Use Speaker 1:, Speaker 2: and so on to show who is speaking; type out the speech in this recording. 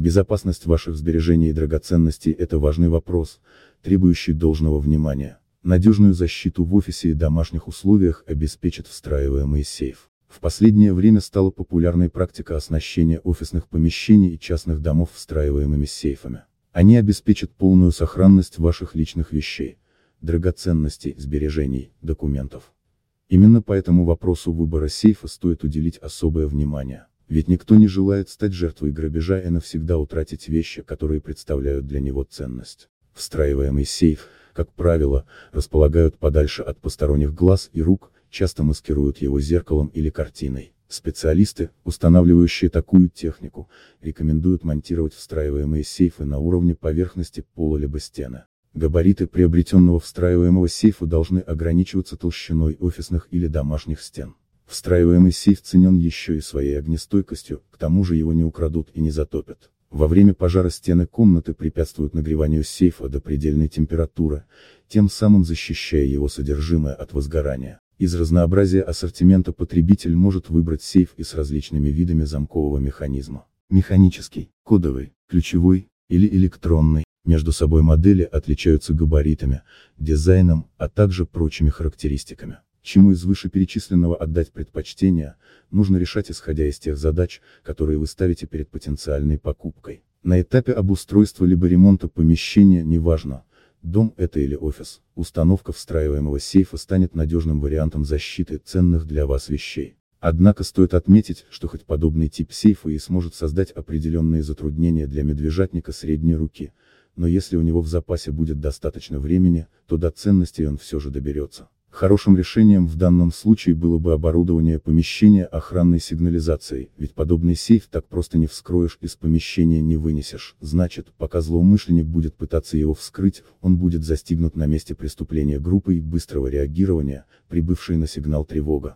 Speaker 1: Безопасность ваших сбережений и драгоценностей – это важный вопрос, требующий должного внимания. Надежную защиту в офисе и домашних условиях обеспечит встраиваемый сейф. В последнее время стала популярной практика оснащения офисных помещений и частных домов встраиваемыми сейфами. Они обеспечат полную сохранность ваших личных вещей, драгоценностей, сбережений, документов. Именно по этому вопросу выбора сейфа стоит уделить особое внимание. Ведь никто не желает стать жертвой грабежа и навсегда утратить вещи, которые представляют для него ценность. Встраиваемый сейф, как правило, располагают подальше от посторонних глаз и рук, часто маскируют его зеркалом или картиной. Специалисты, устанавливающие такую технику, рекомендуют монтировать встраиваемые сейфы на уровне поверхности пола либо стены. Габариты приобретенного встраиваемого сейфа должны ограничиваться толщиной офисных или домашних стен. Встраиваемый сейф ценен еще и своей огнестойкостью, к тому же его не украдут и не затопят. Во время пожара стены комнаты препятствуют нагреванию сейфа до предельной температуры, тем самым защищая его содержимое от возгорания. Из разнообразия ассортимента потребитель может выбрать сейф и с различными видами замкового механизма. Механический, кодовый, ключевой или электронный. Между собой модели отличаются габаритами, дизайном, а также прочими характеристиками. Чему из вышеперечисленного отдать предпочтение, нужно решать исходя из тех задач, которые вы ставите перед потенциальной покупкой. На этапе обустройства либо ремонта помещения, неважно, дом это или офис, установка встраиваемого сейфа станет надежным вариантом защиты ценных для вас вещей. Однако стоит отметить, что хоть подобный тип сейфа и сможет создать определенные затруднения для медвежатника средней руки, но если у него в запасе будет достаточно времени, то до ценностей он все же доберется. Хорошим решением в данном случае было бы оборудование помещения охранной сигнализацией, ведь подобный сейф так просто не вскроешь, из помещения не вынесешь, значит, пока злоумышленник будет пытаться его вскрыть, он будет застигнут на месте преступления группой быстрого реагирования, прибывшей на сигнал тревога.